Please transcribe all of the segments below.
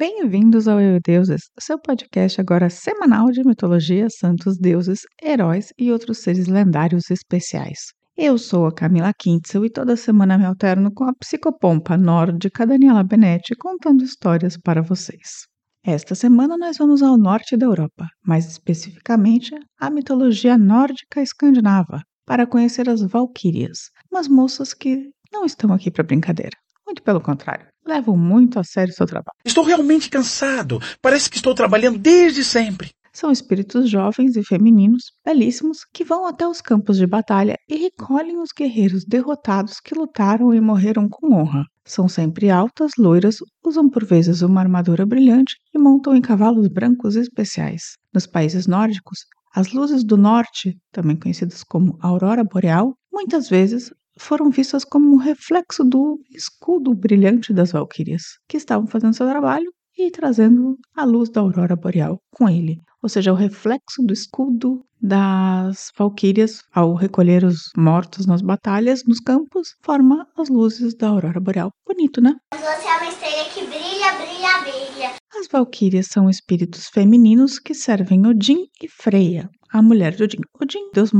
Bem-vindos ao Eu e Deuses, seu podcast agora semanal de mitologia, santos, deuses, heróis e outros seres lendários especiais. Eu sou a Camila Kintzel e toda semana me alterno com a psicopompa nórdica Daniela Benetti contando histórias para vocês. Esta semana nós vamos ao norte da Europa, mais especificamente à mitologia nórdica escandinava, para conhecer as Valquírias, umas moças que não estão aqui para brincadeira. Muito pelo contrário, levam muito a sério seu trabalho. Estou realmente cansado. Parece que estou trabalhando desde sempre. São espíritos jovens e femininos, belíssimos, que vão até os campos de batalha e recolhem os guerreiros derrotados que lutaram e morreram com honra. São sempre altas, loiras, usam por vezes uma armadura brilhante e montam em cavalos brancos especiais. Nos países nórdicos, as luzes do norte, também conhecidas como aurora boreal, muitas vezes foram vistas como um reflexo do escudo brilhante das valquírias, que estavam fazendo seu trabalho e trazendo a luz da aurora boreal com ele. Ou seja, o reflexo do escudo das valquírias ao recolher os mortos nas batalhas, nos campos, forma as luzes da aurora boreal. Bonito, né? Você é uma estrela que brilha, brilha, brilha. As valquírias são espíritos femininos que servem Odin e Freya, a mulher de Odin. Odin, deus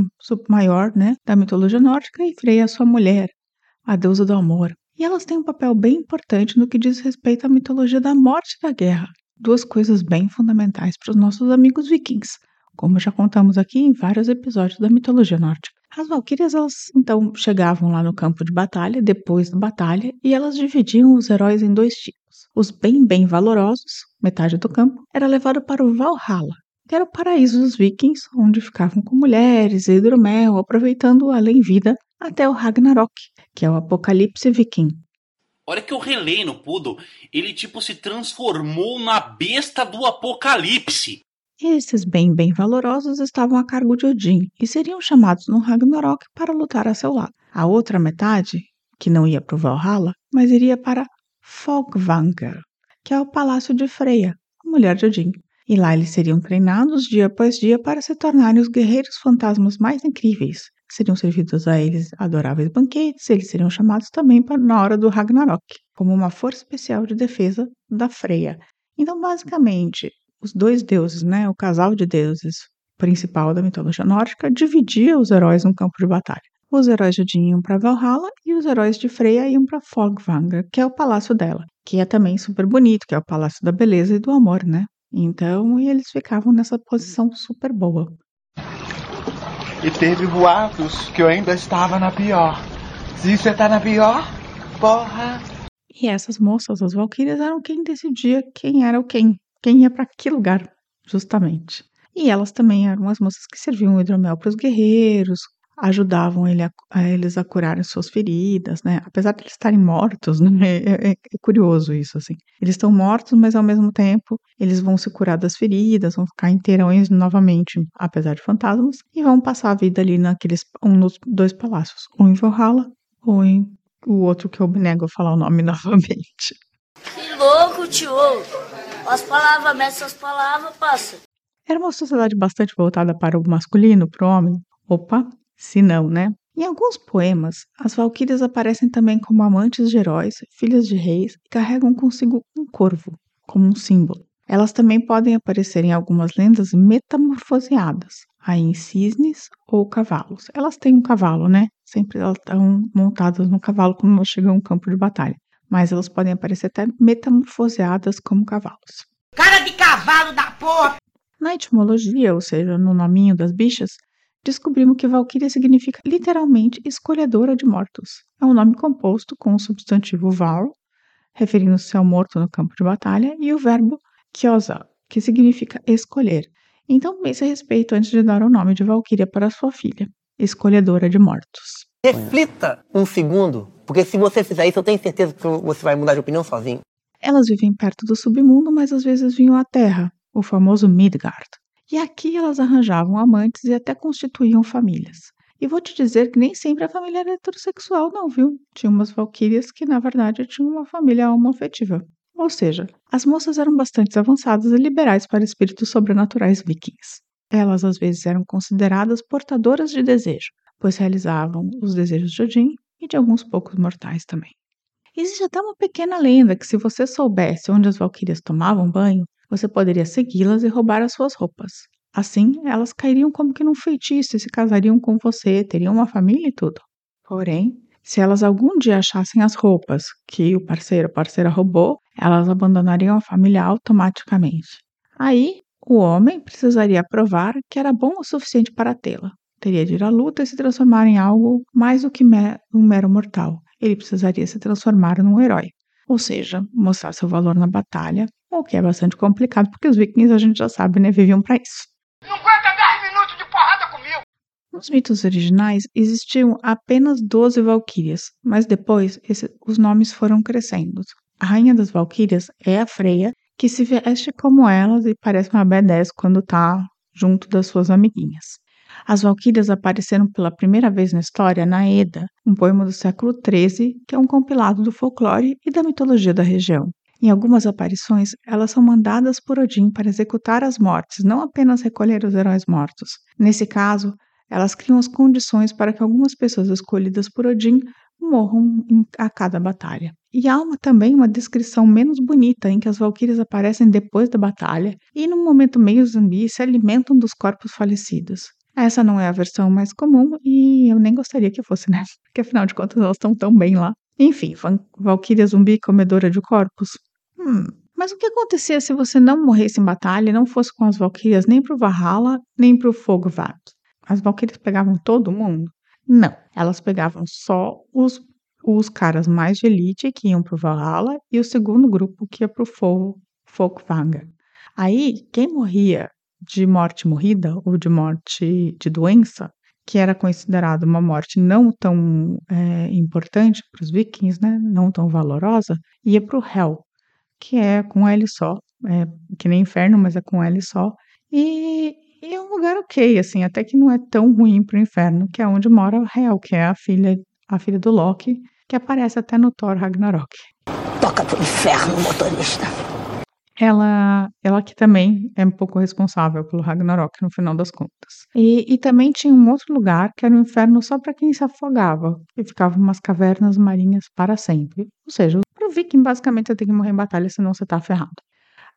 maior, né, da mitologia nórdica, e Freya, sua mulher, a deusa do amor. E elas têm um papel bem importante no que diz respeito à mitologia da morte e da guerra. Duas coisas bem fundamentais para os nossos amigos vikings, como já contamos aqui em vários episódios da mitologia nórdica. As valquírias, elas então chegavam lá no campo de batalha, depois da batalha, e elas dividiam os heróis em dois tipos. Os bem, bem valorosos, metade do campo, era levado para o Valhalla, que era o paraíso dos vikings, onde ficavam com mulheres e hidromel, aproveitando o além-vida até o Ragnarok, que é o apocalipse viking. Olha que eu relei no Poodle, ele tipo se transformou na besta do apocalipse. Esses bem, bem valorosos estavam a cargo de Odin e seriam chamados no Ragnarok para lutar a seu lado. A outra metade, que não ia para o Valhalla, mas iria para Fogvanger, que é o palácio de Freya, a mulher de Odin. E lá eles seriam treinados dia após dia para se tornarem os guerreiros fantasmas mais incríveis. Seriam servidos a eles adoráveis banquetes, eles seriam chamados também para, na hora do Ragnarok, como uma força especial de defesa da Freya. Então, basicamente, os dois deuses, né, o casal de deuses principal da mitologia nórdica, dividia os heróis no campo de batalha. Os heróis de Odin iam para Valhalla e os heróis de Freya iam para Fogvanger, que é o palácio dela, que é também super bonito, que é o palácio da beleza e do amor, né? Então, eles ficavam nessa posição super boa. E teve boatos que eu ainda estava na pior. Se você tá na pior, porra. E essas moças, as valquírias, eram quem decidia quem era o quem, quem ia para que lugar, justamente. E elas também eram as moças que serviam hidromel para os guerreiros, ajudavam ele a, a, eles a curarem suas feridas, né? Apesar de eles estarem mortos, né? É, é, é curioso isso, assim. Eles estão mortos, mas ao mesmo tempo eles vão se curar das feridas, vão ficar inteirões novamente, apesar de fantasmas, e vão passar a vida ali naqueles um nos dois palácios, um em Valhalla ou em o outro que eu me nego a falar o nome novamente. Que louco, tio! As palavras, mestre, as palavras, passa. Era uma sociedade bastante voltada para o masculino, para o homem. Opa, se não, né? Em alguns poemas, as valquírias aparecem também como amantes de heróis, filhas de reis e carregam consigo um corvo, como um símbolo. Elas também podem aparecer em algumas lendas metamorfoseadas, aí em cisnes ou cavalos. Elas têm um cavalo, né? Sempre elas estão montadas no cavalo quando elas chegam a um campo de batalha. Mas elas podem aparecer até metamorfoseadas como cavalos. Cara de cavalo da porra! Na etimologia, ou seja, no nominho das bichas, descobrimos que Valquíria significa literalmente escolhedora de mortos. É um nome composto com o substantivo val, referindo-se ao morto no campo de batalha, e o verbo kiosa, que significa escolher. Então pense a respeito antes de dar o nome de Valquíria para sua filha, escolhedora de mortos. Reflita um segundo, porque se você fizer isso, eu tenho certeza que você vai mudar de opinião sozinho. Elas vivem perto do submundo, mas às vezes vinham à Terra, o famoso Midgard. E aqui elas arranjavam amantes e até constituíam famílias. E vou te dizer que nem sempre a família era heterossexual, não, viu? Tinha umas valquírias que, na verdade, tinham uma família homoafetiva. Ou seja, as moças eram bastante avançadas e liberais para espíritos sobrenaturais vikings. Elas, às vezes, eram consideradas portadoras de desejo, pois realizavam os desejos de Odin e de alguns poucos mortais também. Existe até uma pequena lenda que, se você soubesse onde as valquírias tomavam banho, você poderia segui-las e roubar as suas roupas. Assim, elas cairiam como que num feitiço e se casariam com você, teriam uma família e tudo. Porém, se elas algum dia achassem as roupas que o parceiro ou parceira roubou, elas abandonariam a família automaticamente. Aí, o homem precisaria provar que era bom o suficiente para tê-la. Teria de ir à luta e se transformar em algo mais do que um mero mortal. Ele precisaria se transformar num herói, ou seja, mostrar seu valor na batalha, o que é bastante complicado porque os vikings a gente já sabe, né, viviam para isso. Não aguenta 10 minutos de porrada comigo! Nos mitos originais existiam apenas 12 valquírias, mas depois esse, os nomes foram crescendo. A rainha das valquírias é a Freya, que se veste como elas e parece uma B10 quando está junto das suas amiguinhas. As valquírias apareceram pela primeira vez na história na Eda, um poema do século XIII, que é um compilado do folclore e da mitologia da região. Em algumas aparições, elas são mandadas por Odin para executar as mortes, não apenas recolher os heróis mortos. Nesse caso, elas criam as condições para que algumas pessoas escolhidas por Odin morram a cada batalha. E há uma, também uma descrição menos bonita em que as valquírias aparecem depois da batalha e, num momento meio zumbi, se alimentam dos corpos falecidos. Essa não é a versão mais comum e eu nem gostaria que fosse, né? Porque afinal de contas elas estão tão bem lá. Enfim, Valkyria zumbi comedora de corpos. Mas o que acontecia se você não morresse em batalha e não fosse com as Valkyrias nem pro Valhalla, nem pro Fogo Vado? As Valkyrias pegavam todo mundo? Não, elas pegavam só os, os caras mais de elite que iam pro Valhalla e o segundo grupo que ia pro Fogo, Folkvanger. Aí, quem morria de morte morrida ou de morte de doença, que era considerado uma morte não tão é, importante para os vikings, né, não tão valorosa, ia para o Hell, que é com L só, é, que nem inferno, mas é com L só, e, e é um lugar ok, assim, até que não é tão ruim pro inferno, que é onde mora Hel, que é a filha, a filha do Loki, que aparece até no Thor Ragnarok. Toca pro inferno, motorista. Ela, ela que também é um pouco responsável pelo Ragnarok no final das contas. E, e também tinha um outro lugar que era um inferno só para quem se afogava, e ficavam umas cavernas marinhas para sempre. Ou seja, pro viking basicamente tem que morrer em batalha, senão você tá ferrado.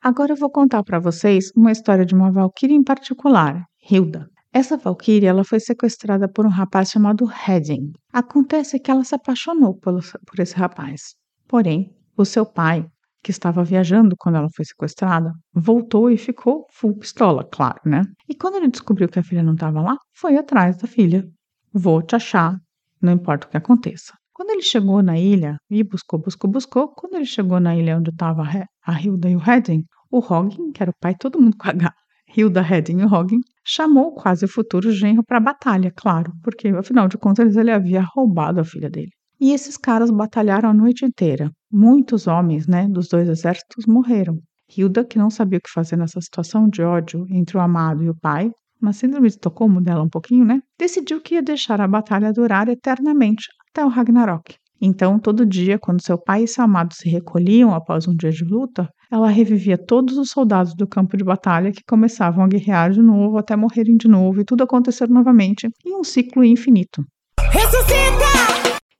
Agora eu vou contar para vocês uma história de uma valquíria em particular, Hilda. Essa valquíria ela foi sequestrada por um rapaz chamado Hedin. Acontece que ela se apaixonou por, por esse rapaz. Porém, o seu pai, que estava viajando quando ela foi sequestrada, voltou e ficou full pistola, claro, né? E quando ele descobriu que a filha não estava lá, foi atrás da filha. Vou te achar, não importa o que aconteça. Quando ele chegou na ilha e buscou, buscou, buscou, quando ele chegou na ilha onde estava a Hilda e o Hedin, o Hoggin, que era o pai, todo mundo com H, Hilda, Hedin e Hoggin, chamou quase o futuro genro para a batalha, claro, porque afinal de contas ele havia roubado a filha dele. E esses caras batalharam a noite inteira. Muitos homens, né, dos dois exércitos morreram. Hilda, que não sabia o que fazer nessa situação de ódio entre o amado e o pai, uma síndrome de Estocolmo dela um pouquinho, né? Decidiu que ia deixar a batalha durar eternamente até o Ragnarok. Então, todo dia, quando seu pai e seu amado se recolhiam após um dia de luta, ela revivia todos os soldados do campo de batalha que começavam a guerrear de novo até morrerem de novo e tudo acontecer novamente em um ciclo infinito. Ressuscita!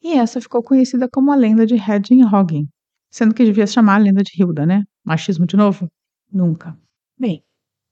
E essa ficou conhecida como a lenda de Hoggin, sendo que devia se chamar a lenda de Hilda, né? Machismo de novo? Nunca. Bem,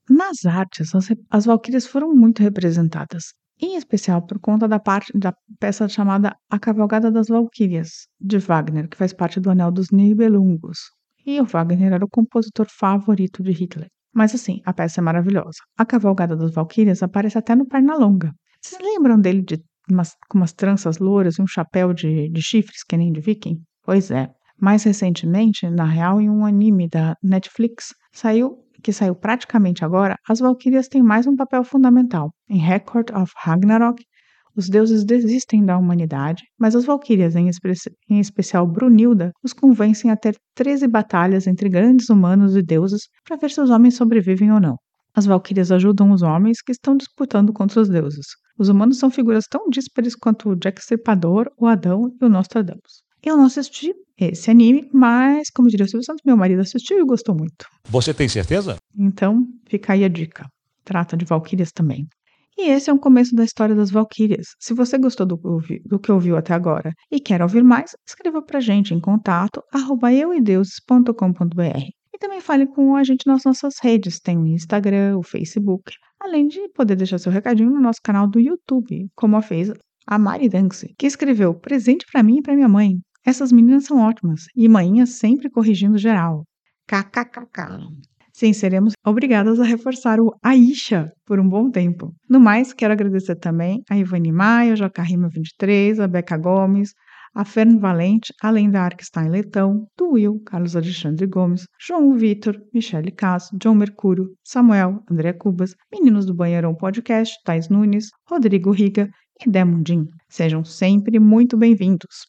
nas artes, as, as valquírias foram muito representadas, em especial por conta da parte da peça chamada A Cavalgada das Valquírias, de Wagner, que faz parte do Anel dos Nibelungos. E o Wagner era o compositor favorito de Hitler. Mas assim, a peça é maravilhosa. A Cavalgada das Valquírias aparece até no Pernalonga. Vocês lembram dele de umas, com umas tranças louras e um chapéu de, de chifres, que nem de viking? Pois é. Mais recentemente, na real, em um anime da Netflix, saiu que saiu praticamente agora, as Valquírias têm mais um papel fundamental. Em Record of Ragnarok, os deuses desistem da humanidade, mas as Valquírias, em, em, especial Brunilda, os convencem a ter 13 batalhas entre grandes humanos e deuses para ver se os homens sobrevivem ou não. As Valquírias ajudam os homens que estão disputando contra os deuses. Os humanos são figuras tão díspares quanto o Jack Stripador, o Adão e o Nostradamus. Eu não assisti esse anime, mas, como diria o Silvio Santos, meu marido assistiu e gostou muito. Você tem certeza? Então, fica aí a dica. Trata de valquírias também. E esse é um começo da história das Valquírias. Se você gostou do, do que ouviu até agora e quer ouvir mais, escreva pra gente em contato arroba. Também fale com a gente nas nossas redes, tem o Instagram, o Facebook, além de poder deixar seu recadinho no nosso canal do YouTube, como a fez a Mari Dance, que escreveu presente para mim e para minha mãe. Essas meninas são ótimas e manhã sempre corrigindo geral. KKKK. Sim, seremos obrigadas a reforçar o Aisha por um bom tempo. No mais, quero agradecer também a Ivani Maia, Joca Rima 23, a Beca Gomes, a Fern Valente, além da Arkstein Letão, do Will, Carlos Alexandre Gomes, João Vitor, Michele Cass, John Mercúrio, Samuel, André Cubas, Meninos do Banheirão Podcast, Tais Nunes, Rodrigo Riga e Demundim. Sejam sempre muito bem-vindos.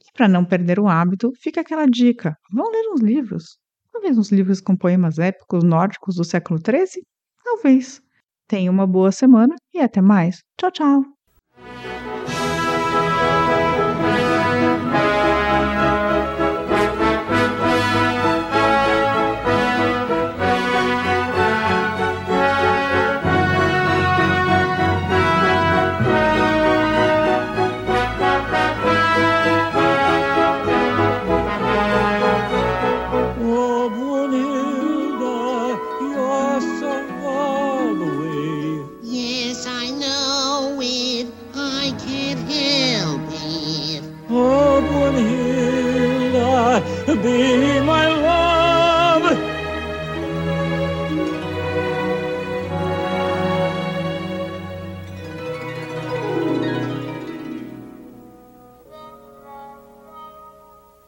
E para não perder o hábito, fica aquela dica: vão ler uns livros. Talvez uns livros com poemas épicos nórdicos do século XIII? Talvez. Tenha uma boa semana e até mais. Tchau, tchau! I can't help it. Upon hill, be my love?